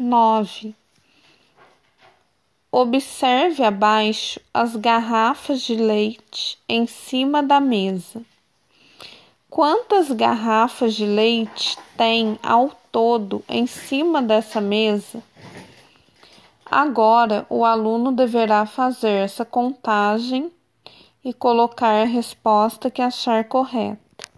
9. Observe abaixo as garrafas de leite em cima da mesa. Quantas garrafas de leite tem ao todo em cima dessa mesa? Agora o aluno deverá fazer essa contagem e colocar a resposta que achar correta.